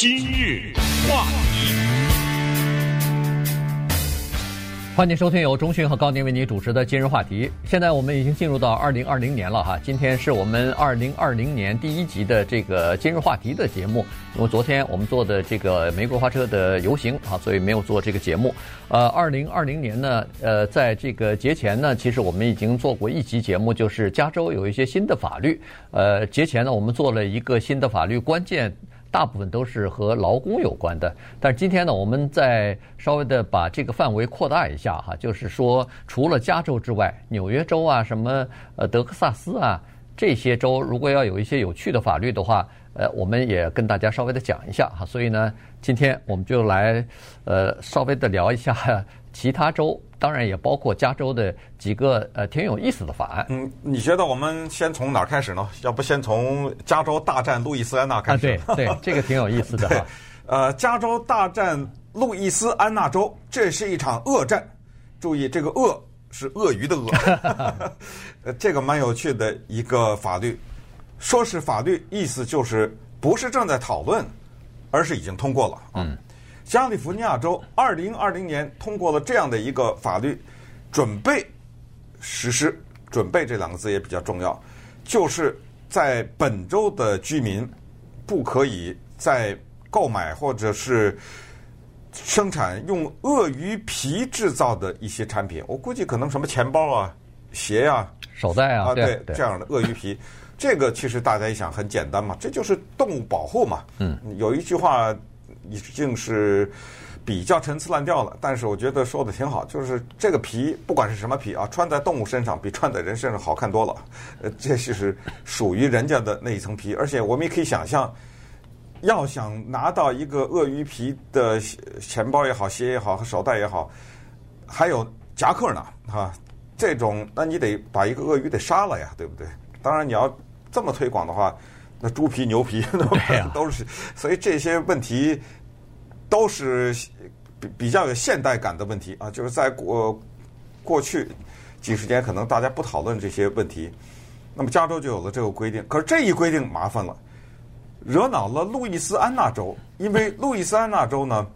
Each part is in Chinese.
今日话题，欢迎收听由中讯和高宁为您主持的今日话题。现在我们已经进入到二零二零年了哈，今天是我们二零二零年第一集的这个今日话题的节目。因为昨天我们做的这个玫瑰花车的游行啊，所以没有做这个节目。呃，二零二零年呢，呃，在这个节前呢，其实我们已经做过一集节目，就是加州有一些新的法律。呃，节前呢，我们做了一个新的法律，关键。大部分都是和劳工有关的，但是今天呢，我们再稍微的把这个范围扩大一下哈，就是说，除了加州之外，纽约州啊，什么呃德克萨斯啊这些州，如果要有一些有趣的法律的话，呃，我们也跟大家稍微的讲一下哈。所以呢，今天我们就来呃稍微的聊一下其他州。当然也包括加州的几个呃挺有意思的法案。嗯，你觉得我们先从哪儿开始呢？要不先从加州大战路易斯安那开始？啊，对对，这个挺有意思的。对，呃，加州大战路易斯安那州，这是一场恶战。注意，这个“恶”是鳄鱼的“鳄”。呃，这个蛮有趣的一个法律，说是法律，意思就是不是正在讨论，而是已经通过了。嗯。加利福尼亚州二零二零年通过了这样的一个法律，准备实施。准备这两个字也比较重要，就是在本州的居民不可以再购买或者是生产用鳄鱼皮制造的一些产品。我估计可能什么钱包啊、鞋呀、啊、手袋啊，啊对，对这样的鳄鱼皮，这个其实大家一想很简单嘛，这就是动物保护嘛。嗯，有一句话。已经是比较陈词滥调了，但是我觉得说的挺好，就是这个皮不管是什么皮啊，穿在动物身上比穿在人身上好看多了。呃，这就是属于人家的那一层皮，而且我们也可以想象，要想拿到一个鳄鱼皮的钱包也好、鞋也好和、手袋也好，还有夹克呢，哈，这种那你得把一个鳄鱼得杀了呀，对不对？当然你要这么推广的话。那猪皮、牛皮 都都是，所以这些问题都是比比较有现代感的问题啊。就是在过过去几十年，可能大家不讨论这些问题，那么加州就有了这个规定。可是这一规定麻烦了，惹恼了路易斯安那州，因为路易斯安那州呢，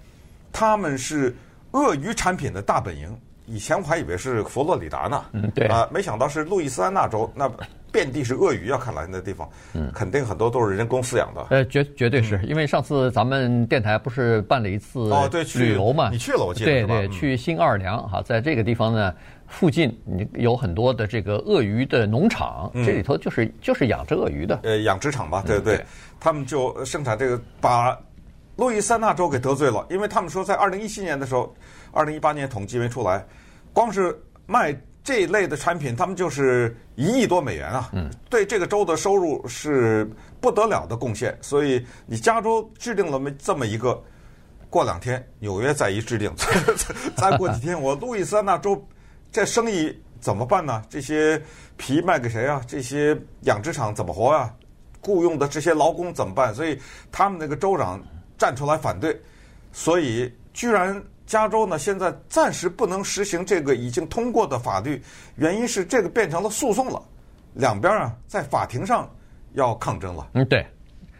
他们是鳄鱼产品的大本营。以前我还以为是佛罗里达呢，嗯，对。啊，没想到是路易斯安那州那。遍地是鳄鱼要！看来那地方，嗯，肯定很多都是人工饲养的。呃，绝绝对是因为上次咱们电台不是办了一次哦，对，旅游嘛，你去了，我记得对对，去新奥尔良哈，在这个地方呢，附近你有很多的这个鳄鱼的农场，这里头就是就是养殖鳄鱼的，呃，养殖场吧，对。对，他们就生产这个，把路易斯安那州给得罪了，因为他们说在二零一七年的时候，二零一八年统计没出来，光是卖。这一类的产品，他们就是一亿多美元啊，对这个州的收入是不得了的贡献。所以你加州制定了这么一个，过两天纽约再一制定，再过几天我路易斯安那州这生意怎么办呢？这些皮卖给谁啊？这些养殖场怎么活啊？雇佣的这些劳工怎么办？所以他们那个州长站出来反对，所以居然。加州呢，现在暂时不能实行这个已经通过的法律，原因是这个变成了诉讼了，两边啊在法庭上要抗争了。嗯，对，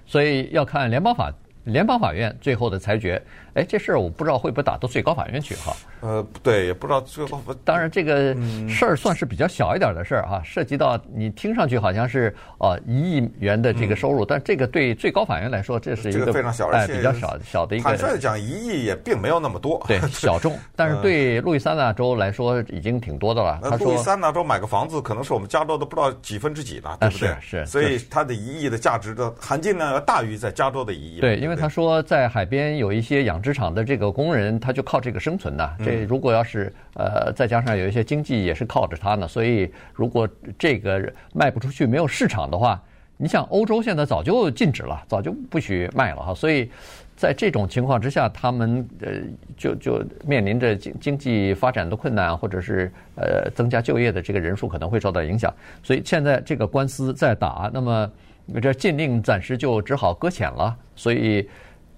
所以要看联邦法。联邦法院最后的裁决，哎，这事儿我不知道会不会打到最高法院去哈？呃，对，也不知道最后。当然，这个事儿算是比较小一点的事儿哈，涉及到你听上去好像是呃一亿元的这个收入，但这个对最高法院来说，这是一个非常小，哎，比较小小的一个。坦率的讲，一亿也并没有那么多，对，小众。但是对路易斯安那州来说，已经挺多的了。路易斯安那州买个房子，可能是我们加州的不知道几分之几呢，对不对？是。所以它的一亿的价值的含金量要大于在加州的一亿。对，因为他说在海边有一些养殖场的这个工人，他就靠这个生存呐。这如果要是呃再加上有一些经济也是靠着他呢，所以如果这个卖不出去，没有市场的话，你想欧洲现在早就禁止了，早就不许卖了哈。所以在这种情况之下，他们呃就就面临着经经济发展的困难，或者是呃增加就业的这个人数可能会受到影响。所以现在这个官司在打，那么这禁令暂时就只好搁浅了。所以。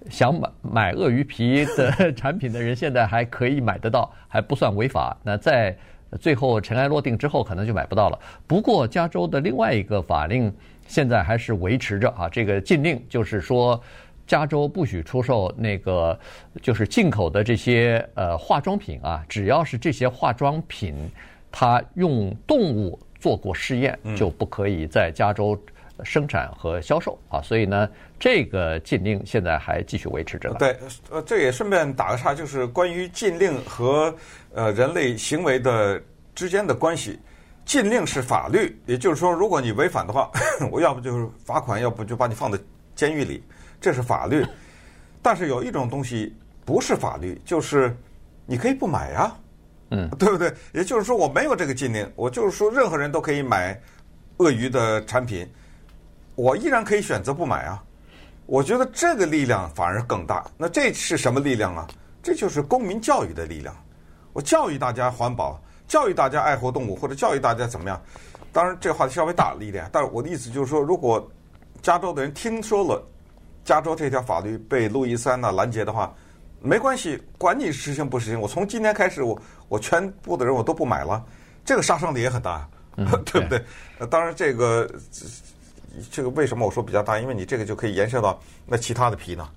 想买买鳄鱼皮的 产品的人，现在还可以买得到，还不算违法。那在最后尘埃落定之后，可能就买不到了。不过，加州的另外一个法令现在还是维持着啊，这个禁令就是说，加州不许出售那个就是进口的这些呃化妆品啊，只要是这些化妆品，它用动物做过试验，就不可以在加州生产和销售啊。所以呢，这个禁令现在还继续维持着。对，呃，这也顺便打个岔，就是关于禁令和呃人类行为的之间的关系。禁令是法律，也就是说，如果你违反的话，我要不就是罚款，要不就把你放在监狱里。这是法律，但是有一种东西不是法律，就是你可以不买呀，嗯，对不对？也就是说，我没有这个禁令，我就是说，任何人都可以买鳄鱼的产品，我依然可以选择不买啊。我觉得这个力量反而更大。那这是什么力量啊？这就是公民教育的力量。我教育大家环保，教育大家爱护动物，或者教育大家怎么样？当然，这个话题稍微大了一点，但是我的意思就是说，如果加州的人听说了。加州这条法律被路易斯安那拦截的话，没关系，管你实行不实行，我从今天开始，我我全部的人我都不买了，这个杀伤力也很大，嗯、对不对？对当然，这个这个为什么我说比较大？因为你这个就可以延伸到那其他的皮呢，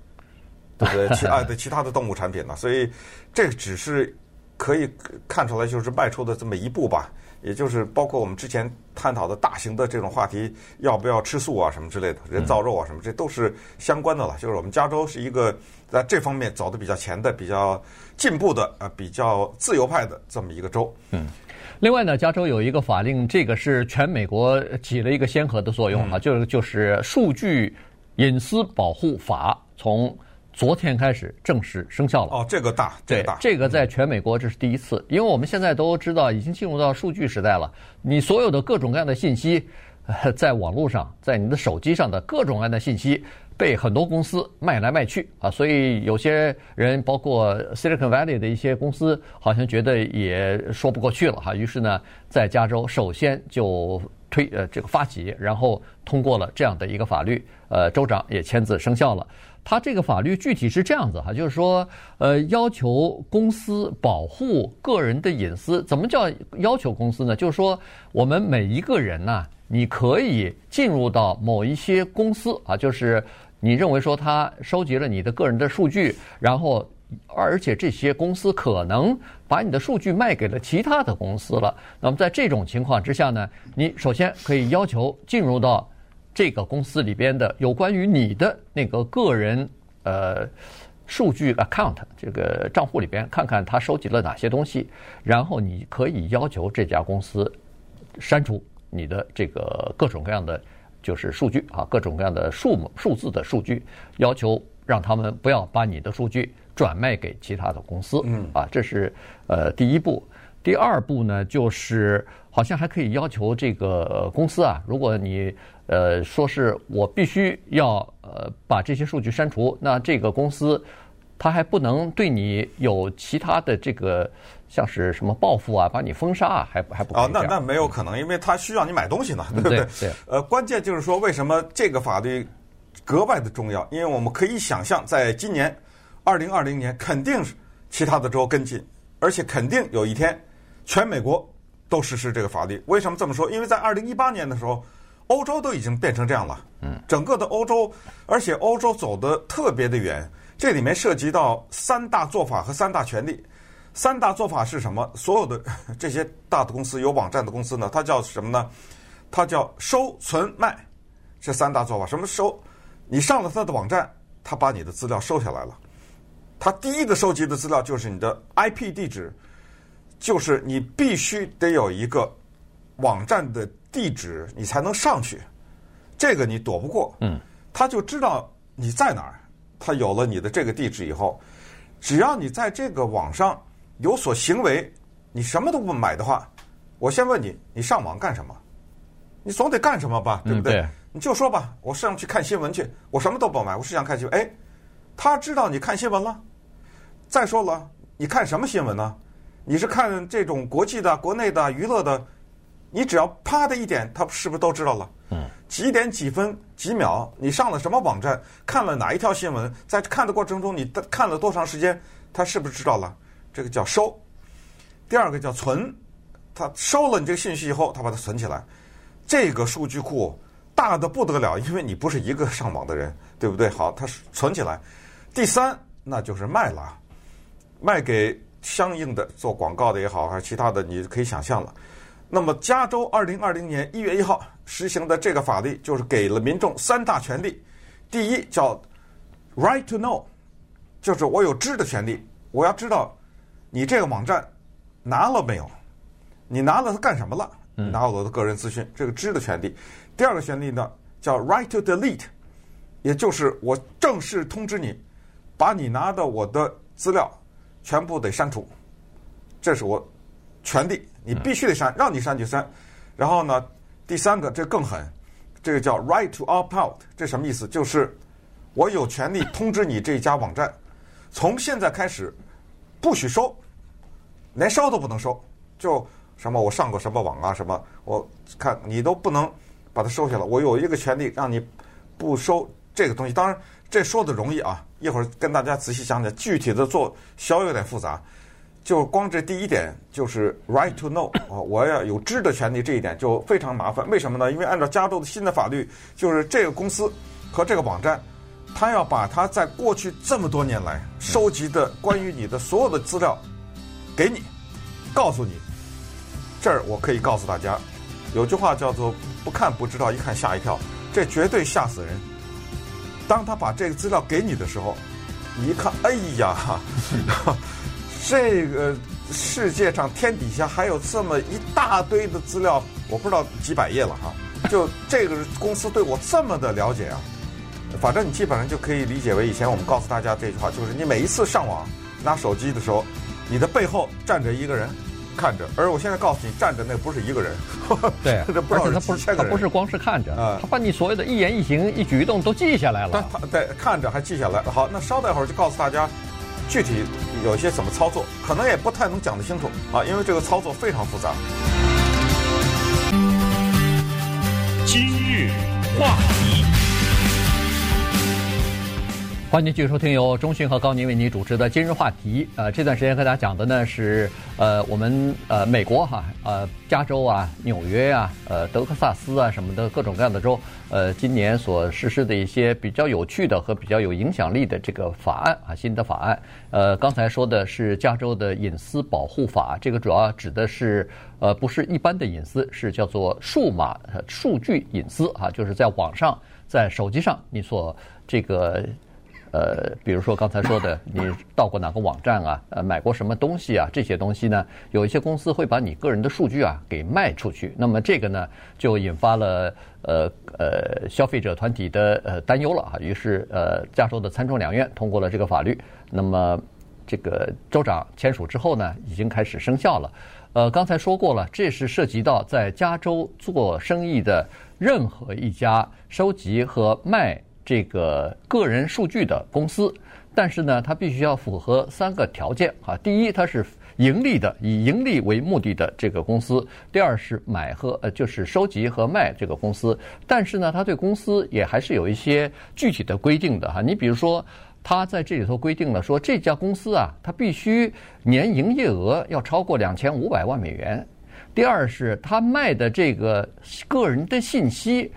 对不对？其啊对其他的动物产品呢，所以这个只是可以看出来就是迈出的这么一步吧。也就是包括我们之前探讨的大型的这种话题，要不要吃素啊什么之类的，人造肉啊什么，这都是相关的了。就是我们加州是一个在这方面走的比较前的、比较进步的、呃比较自由派的这么一个州。嗯，另外呢，加州有一个法令，这个是全美国起了一个先河的作用啊，就是就是数据隐私保护法从。昨天开始正式生效了。哦，这个大，这个大，这个在全美国这是第一次，因为我们现在都知道已经进入到数据时代了。你所有的各种各样的信息，在网络上，在你的手机上的各种各样的信息，被很多公司卖来卖去啊。所以有些人，包括 Silicon Valley 的一些公司，好像觉得也说不过去了哈。于是呢，在加州首先就推呃这个发起，然后通过了这样的一个法律，呃，州长也签字生效了。他这个法律具体是这样子哈，就是说，呃，要求公司保护个人的隐私。怎么叫要求公司呢？就是说，我们每一个人呐，你可以进入到某一些公司啊，就是你认为说他收集了你的个人的数据，然后而且这些公司可能把你的数据卖给了其他的公司了。那么在这种情况之下呢，你首先可以要求进入到。这个公司里边的有关于你的那个个人呃数据 account 这个账户里边，看看他收集了哪些东西，然后你可以要求这家公司删除你的这个各种各样的就是数据啊，各种各样的数目数字的数据，要求让他们不要把你的数据转卖给其他的公司。嗯，啊，这是呃第一步。第二步呢，就是好像还可以要求这个公司啊，如果你呃说是我必须要呃把这些数据删除，那这个公司它还不能对你有其他的这个像是什么报复啊，把你封杀啊，还还不啊。哦，那那没有可能，因为他需要你买东西呢，对不对？对。对呃，关键就是说，为什么这个法律格外的重要？因为我们可以想象，在今年二零二零年，肯定是其他的州跟进，而且肯定有一天。全美国都实施这个法律，为什么这么说？因为在二零一八年的时候，欧洲都已经变成这样了。嗯，整个的欧洲，而且欧洲走得特别的远，这里面涉及到三大做法和三大权利。三大做法是什么？所有的 这些大的公司有网站的公司呢，它叫什么呢？它叫收存卖，这三大做法。什么收？你上了它的网站，它把你的资料收下来了。它第一个收集的资料就是你的 IP 地址。就是你必须得有一个网站的地址，你才能上去。这个你躲不过。嗯，他就知道你在哪儿。他有了你的这个地址以后，只要你在这个网上有所行为，你什么都不买的话，我先问你，你上网干什么？你总得干什么吧，对不对？嗯，对。你就说吧，我上去看新闻去，我什么都不买，我是想看新闻。哎，他知道你看新闻了。再说了，你看什么新闻呢？你是看这种国际的、国内的娱乐的，你只要啪的一点，他是不是都知道了？嗯。几点几分几秒，你上了什么网站，看了哪一条新闻，在看的过程中，你看了多长时间，他是不是知道了？这个叫收。第二个叫存，他收了你这个信息以后，他把它存起来。这个数据库大的不得了，因为你不是一个上网的人，对不对？好，它存起来。第三，那就是卖了，卖给相应的做广告的也好，还是其他的，你可以想象了。那么，加州二零二零年一月一号实行的这个法律，就是给了民众三大权利。第一叫 right to know，就是我有知的权利，我要知道你这个网站拿了没有，你拿了它干什么了？拿我的个人资讯，这个知的权利。第二个权利呢，叫 right to delete，也就是我正式通知你，把你拿的我的资料全部得删除，这是我权利。你必须得删，让你删就删。然后呢，第三个这更狠，这个叫 right to opt out，这什么意思？就是我有权利通知你这一家网站，从现在开始不许收，连收都不能收。就什么我上过什么网啊，什么我看你都不能把它收下来。我有一个权利让你不收这个东西。当然这说的容易啊，一会儿跟大家仔细讲讲具体的做，稍微有点复杂。就光这第一点就是 right to know 啊，我要有知的权利，这一点就非常麻烦。为什么呢？因为按照加州的新的法律，就是这个公司和这个网站，他要把他在过去这么多年来收集的关于你的所有的资料给你，告诉你。这儿我可以告诉大家，有句话叫做“不看不知道，一看吓一跳”，这绝对吓死人。当他把这个资料给你的时候，你一看，哎呀！这个世界上天底下还有这么一大堆的资料，我不知道几百页了哈。就这个公司对我这么的了解啊，反正你基本上就可以理解为以前我们告诉大家这句话，就是你每一次上网拿手机的时候，你的背后站着一个人看着，而我现在告诉你，站着那不是一个人，对，而且他不是他不是光是看着，他把你所有的一言一行一举一动都记下来了。他对看着还记下来。好，那稍待会儿就告诉大家。具体有些怎么操作，可能也不太能讲得清楚啊，因为这个操作非常复杂。今日话题。欢迎继续收听由中讯和高宁为您主持的今日话题。呃，这段时间和大家讲的呢是呃我们呃美国哈呃加州啊纽约啊呃德克萨斯啊什么的各种各样的州呃今年所实施的一些比较有趣的和比较有影响力的这个法案啊新的法案。呃，刚才说的是加州的隐私保护法，这个主要指的是呃不是一般的隐私，是叫做数码数据隐私啊，就是在网上在手机上你所这个。呃，比如说刚才说的，你到过哪个网站啊？呃，买过什么东西啊？这些东西呢，有一些公司会把你个人的数据啊给卖出去。那么这个呢，就引发了呃呃消费者团体的呃担忧了啊。于是呃，加州的参众两院通过了这个法律。那么这个州长签署之后呢，已经开始生效了。呃，刚才说过了，这是涉及到在加州做生意的任何一家收集和卖。这个个人数据的公司，但是呢，它必须要符合三个条件啊。第一，它是盈利的，以盈利为目的的这个公司；第二是买和呃，就是收集和卖这个公司。但是呢，它对公司也还是有一些具体的规定的哈。你比如说，它在这里头规定了说，这家公司啊，它必须年营业额要超过两千五百万美元。第二是它卖的这个个人的信息，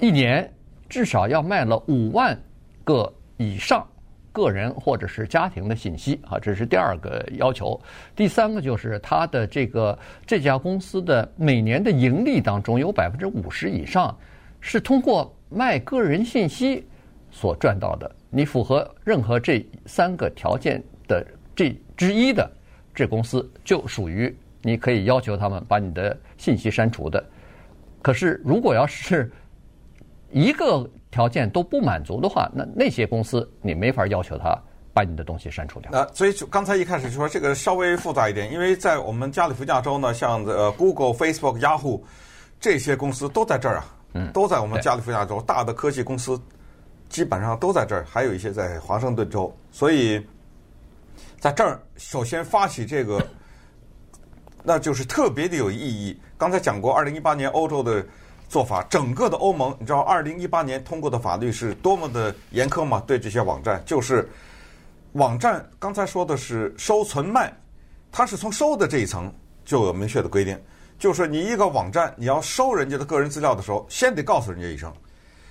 一年。至少要卖了五万个以上个人或者是家庭的信息啊，这是第二个要求。第三个就是它的这个这家公司的每年的盈利当中有百分之五十以上是通过卖个人信息所赚到的。你符合任何这三个条件的这之一的，这公司就属于你可以要求他们把你的信息删除的。可是如果要是一个条件都不满足的话，那那些公司你没法要求他把你的东西删除掉。那所以就刚才一开始就说这个稍微复杂一点，因为在我们加利福尼亚州呢，像呃 Google、Facebook、Yahoo 这些公司都在这儿啊，嗯，都在我们加利福尼亚州，大的科技公司基本上都在这儿，还有一些在华盛顿州，所以在这儿首先发起这个，那就是特别的有意义。刚才讲过，二零一八年欧洲的。做法，整个的欧盟，你知道，二零一八年通过的法律是多么的严苛吗？对这些网站，就是网站，刚才说的是收存卖，它是从收的这一层就有明确的规定，就是你一个网站你要收人家的个人资料的时候，先得告诉人家一声，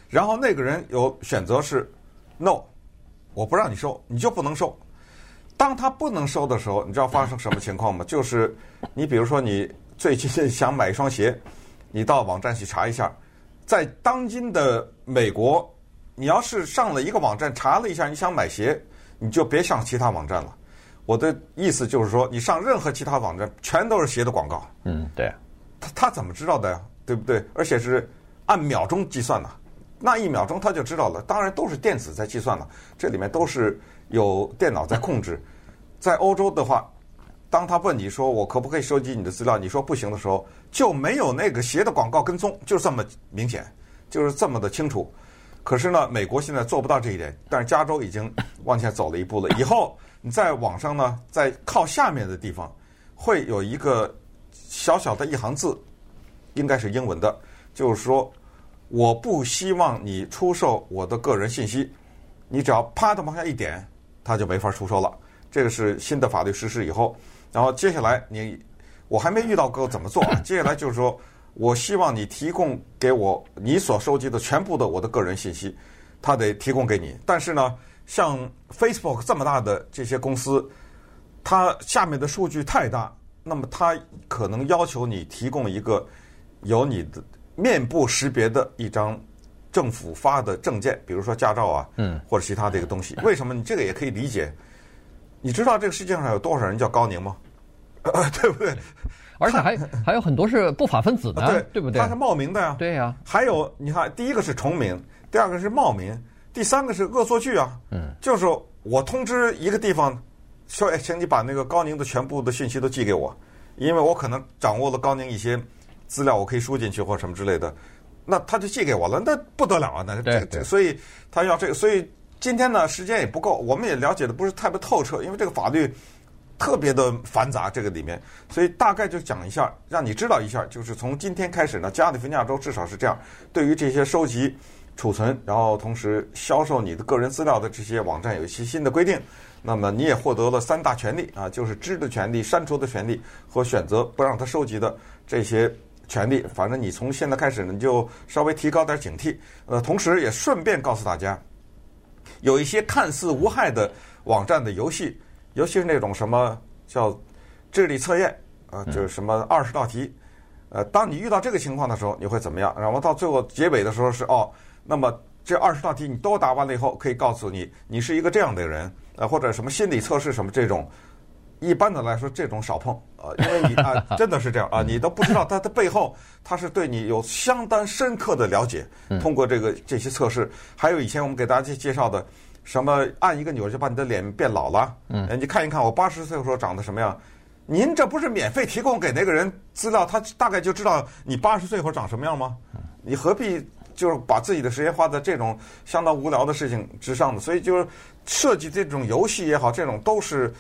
然后那个人有选择是 no，我不让你收，你就不能收。当他不能收的时候，你知道发生什么情况吗？就是你比如说你最近想买一双鞋，你到网站去查一下，在当今的美国，你要是上了一个网站查了一下你想买鞋，你就别上其他网站了。我的意思就是说，你上任何其他网站，全都是鞋的广告。嗯，对。他他怎么知道的呀？对不对？而且是按秒钟计算的，那一秒钟他就知道了。当然都是电子在计算了，这里面都是有电脑在控制。在欧洲的话，当他问你说我可不可以收集你的资料，你说不行的时候，就没有那个鞋的广告跟踪，就这么明显，就是这么的清楚。可是呢，美国现在做不到这一点，但是加州已经往前走了一步了。以后你在网上呢，在靠下面的地方会有一个小小的一行字，应该是英文的，就是说我不希望你出售我的个人信息。你只要啪的往下一点，他就没法出售了。这个是新的法律实施以后，然后接下来你我还没遇到过怎么做啊？接下来就是说，我希望你提供给我你所收集的全部的我的个人信息，他得提供给你。但是呢，像 Facebook 这么大的这些公司，它下面的数据太大，那么它可能要求你提供一个有你的面部识别的一张政府发的证件，比如说驾照啊，嗯，或者其他的一个东西。为什么？你这个也可以理解。你知道这个世界上有多少人叫高宁吗？啊，对不对？而且还还有很多是不法分子的，对对不对？他是冒名的呀。对呀。还有，你看，第一个是重名，第二个是冒名，第三个是恶作剧啊。嗯。就是我通知一个地方，说，哎，请你把那个高宁的全部的信息都寄给我，因为我可能掌握了高宁一些资料，我可以输进去或什么之类的，那他就寄给我了，那不得了啊！那对对。所以他要这个，所以。今天呢，时间也不够，我们也了解的不是特别透彻，因为这个法律特别的繁杂，这个里面，所以大概就讲一下，让你知道一下，就是从今天开始呢，加利福尼亚州至少是这样，对于这些收集、储存，然后同时销售你的个人资料的这些网站有一些新的规定，那么你也获得了三大权利啊，就是知的权利、删除的权利和选择不让他收集的这些权利。反正你从现在开始呢，你就稍微提高点警惕，呃，同时也顺便告诉大家。有一些看似无害的网站的游戏，尤其是那种什么叫智力测验啊，就是什么二十道题，呃，当你遇到这个情况的时候，你会怎么样？然后到最后结尾的时候是哦，那么这二十道题你都答完了以后，可以告诉你你是一个这样的人，呃，或者什么心理测试什么这种。一般的来说，这种少碰啊，因为你啊，真的是这样啊，你都不知道它的背后，它是对你有相当深刻的了解。通过这个这些测试，还有以前我们给大家介绍的，什么按一个钮就把你的脸变老了。嗯，你看一看我八十岁的时候长得什么样？您这不是免费提供给那个人资料，他大概就知道你八十岁以后长什么样吗？你何必就是把自己的时间花在这种相当无聊的事情之上呢？所以就是设计这种游戏也好，这种都是。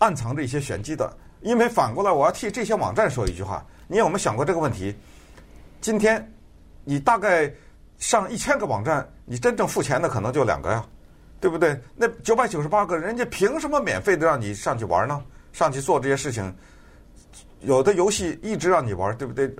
暗藏着一些玄机的，因为反过来，我要替这些网站说一句话：你有没有想过这个问题？今天你大概上一千个网站，你真正付钱的可能就两个呀，对不对？那九百九十八个人家凭什么免费的让你上去玩呢？上去做这些事情，有的游戏一直让你玩，对不对？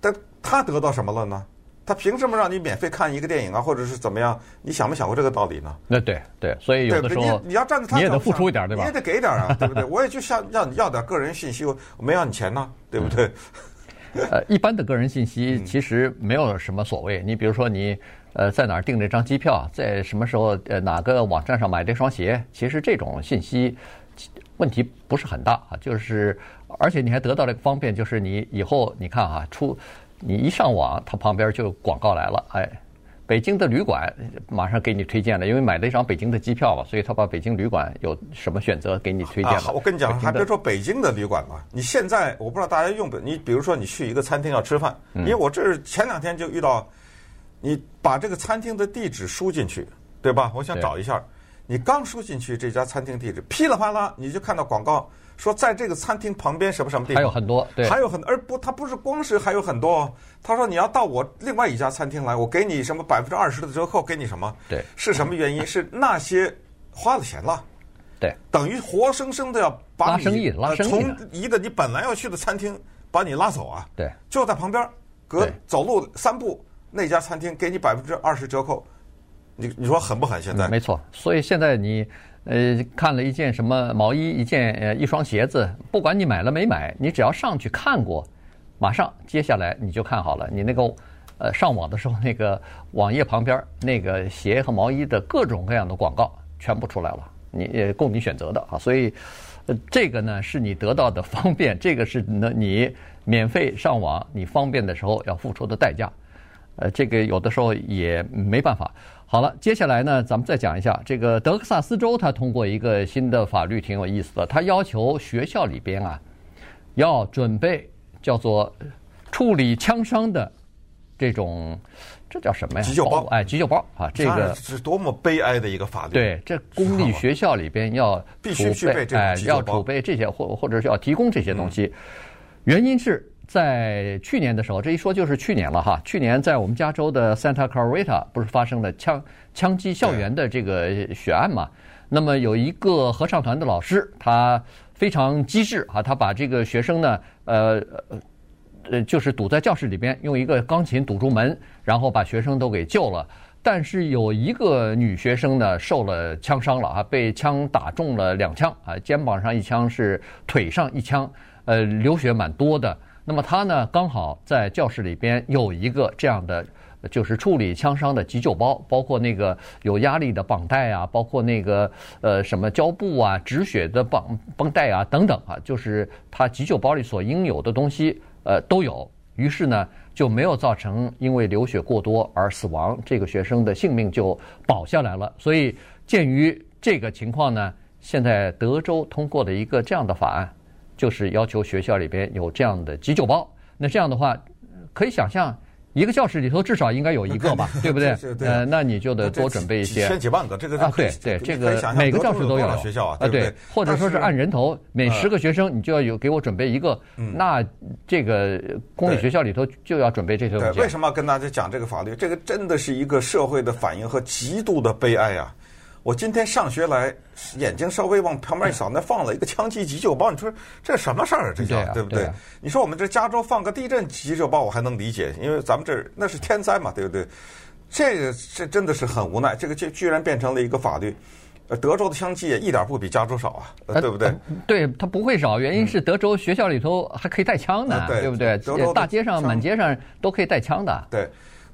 但他得到什么了呢？他凭什么让你免费看一个电影啊，或者是怎么样？你想没想过这个道理呢？那对对，所以有的时候你你要站在他，你也得付出一点，对吧？你也得给点啊，对不对？我也就想要你要点个人信息，我没要你钱呢，对不对？呃，一般的个人信息其实没有什么所谓。你比如说你呃在哪儿订这张机票，在什么时候呃哪个网站上买这双鞋，其实这种信息问题不是很大啊。就是而且你还得到了一个方便，就是你以后你看哈出。你一上网，它旁边就广告来了，哎，北京的旅馆马上给你推荐了，因为买了一张北京的机票嘛，所以他把北京旅馆有什么选择给你推荐了。啊，我跟你讲，还别说北京的旅馆嘛，你现在我不知道大家用不，你比如说你去一个餐厅要吃饭，因为我这是前两天就遇到，你把这个餐厅的地址输进去，对吧？我想找一下，你刚输进去这家餐厅地址，噼里啪啦你就看到广告。说在这个餐厅旁边什么什么地方，还有很多，对，还有很多，而不，他不是光是还有很多。他说你要到我另外一家餐厅来，我给你什么百分之二十的折扣，给你什么？对，是什么原因？是那些花了钱了，对，等于活生生的要把你拉生意，拉生意，从一个你本来要去的餐厅把你拉走啊。对，就在旁边，隔走路三步那家餐厅给你百分之二十折扣，你你说狠不狠？现在、嗯、没错，所以现在你呃看了一件什么毛衣，一件呃一双鞋子，不管你买了没买，你只要上去看过，马上接下来你就看好了，你那个。呃，上网的时候，那个网页旁边那个鞋和毛衣的各种各样的广告全部出来了，你也供你选择的啊。所以，呃，这个呢是你得到的方便，这个是呢你免费上网你方便的时候要付出的代价。呃，这个有的时候也没办法。好了，接下来呢，咱们再讲一下这个德克萨斯州，它通过一个新的法律，挺有意思的。它要求学校里边啊要准备叫做处理枪伤的。这种，这叫什么呀？急救包，哎，急救包啊，这个是多么悲哀的一个法律。对，这公立学校里边要必须具备这哎，要储备这些，或或者是要提供这些东西。原因是在去年的时候，这一说就是去年了哈。去年在我们加州的 Santa Clarita 不是发生了枪枪击校园的这个血案嘛？那么有一个合唱团的老师，他非常机智啊，他把这个学生呢，呃。呃，就是堵在教室里边，用一个钢琴堵住门，然后把学生都给救了。但是有一个女学生呢，受了枪伤了啊，被枪打中了两枪啊，肩膀上一枪，是腿上一枪，呃，流血蛮多的。那么他呢，刚好在教室里边有一个这样的，就是处理枪伤的急救包，包括那个有压力的绑带啊，包括那个呃什么胶布啊、止血的绑绷带啊等等啊，就是他急救包里所应有的东西。呃，都有，于是呢，就没有造成因为流血过多而死亡，这个学生的性命就保下来了。所以，鉴于这个情况呢，现在德州通过的一个这样的法案，就是要求学校里边有这样的急救包。那这样的话，可以想象。一个教室里头至少应该有一个吧，对不对？呃，那你就得多准备一些。几千几万个，这个啊，对对，这个每个教室都有。学校啊，对，或者说是按人头，每十个学生你就要有给我准备一个。那这个公立学校里头就要准备这些东西。为什么要跟大家讲这个法律？这个真的是一个社会的反应和极度的悲哀啊！我今天上学来，眼睛稍微往旁边一扫，那放了一个枪击急救包。你说这什么事儿？这叫对不对？你说我们这加州放个地震急救包，我还能理解，因为咱们这那是天灾嘛，对不对？这个这真的是很无奈，这个居居然变成了一个法律。呃，德州的枪击也一点不比加州少啊，对不对？对，它不会少，原因是德州学校里头还可以带枪的，对不对？德州大街上满街上都可以带枪的。对。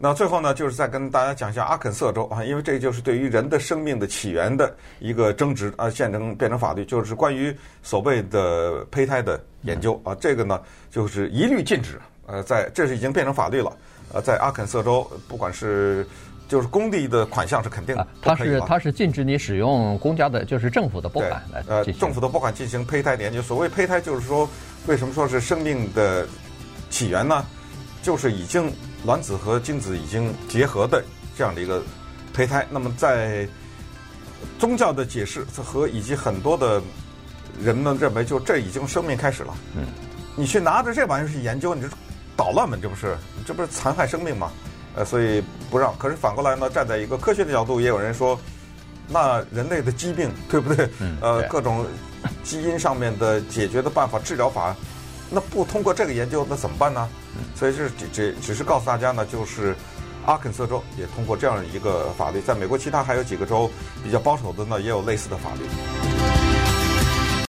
那最后呢，就是再跟大家讲一下阿肯色州啊，因为这就是对于人的生命的起源的一个争执啊，现成变成法律，就是关于所谓的胚胎的研究啊，这个呢就是一律禁止。呃，在这是已经变成法律了。呃，在阿肯色州，不管是就是工地的款项是肯定的，它是它是禁止你使用公家的，就是政府的拨款来呃，政府的拨款进行胚胎的研究。所谓胚胎，就是说为什么说是生命的起源呢？就是已经。卵子和精子已经结合的这样的一个胚胎，那么在宗教的解释和以及很多的人们认为，就这已经生命开始了。嗯，你去拿着这玩意儿去研究，你这捣乱嘛？这不是，这不是残害生命吗？呃，所以不让。可是反过来呢，站在一个科学的角度，也有人说，那人类的疾病，对不对？嗯。呃，各种基因上面的解决的办法、治疗法。那不通过这个研究，那怎么办呢？所以就是只只只是告诉大家呢，就是阿肯色州也通过这样一个法律，在美国其他还有几个州比较保守的呢，也有类似的法律。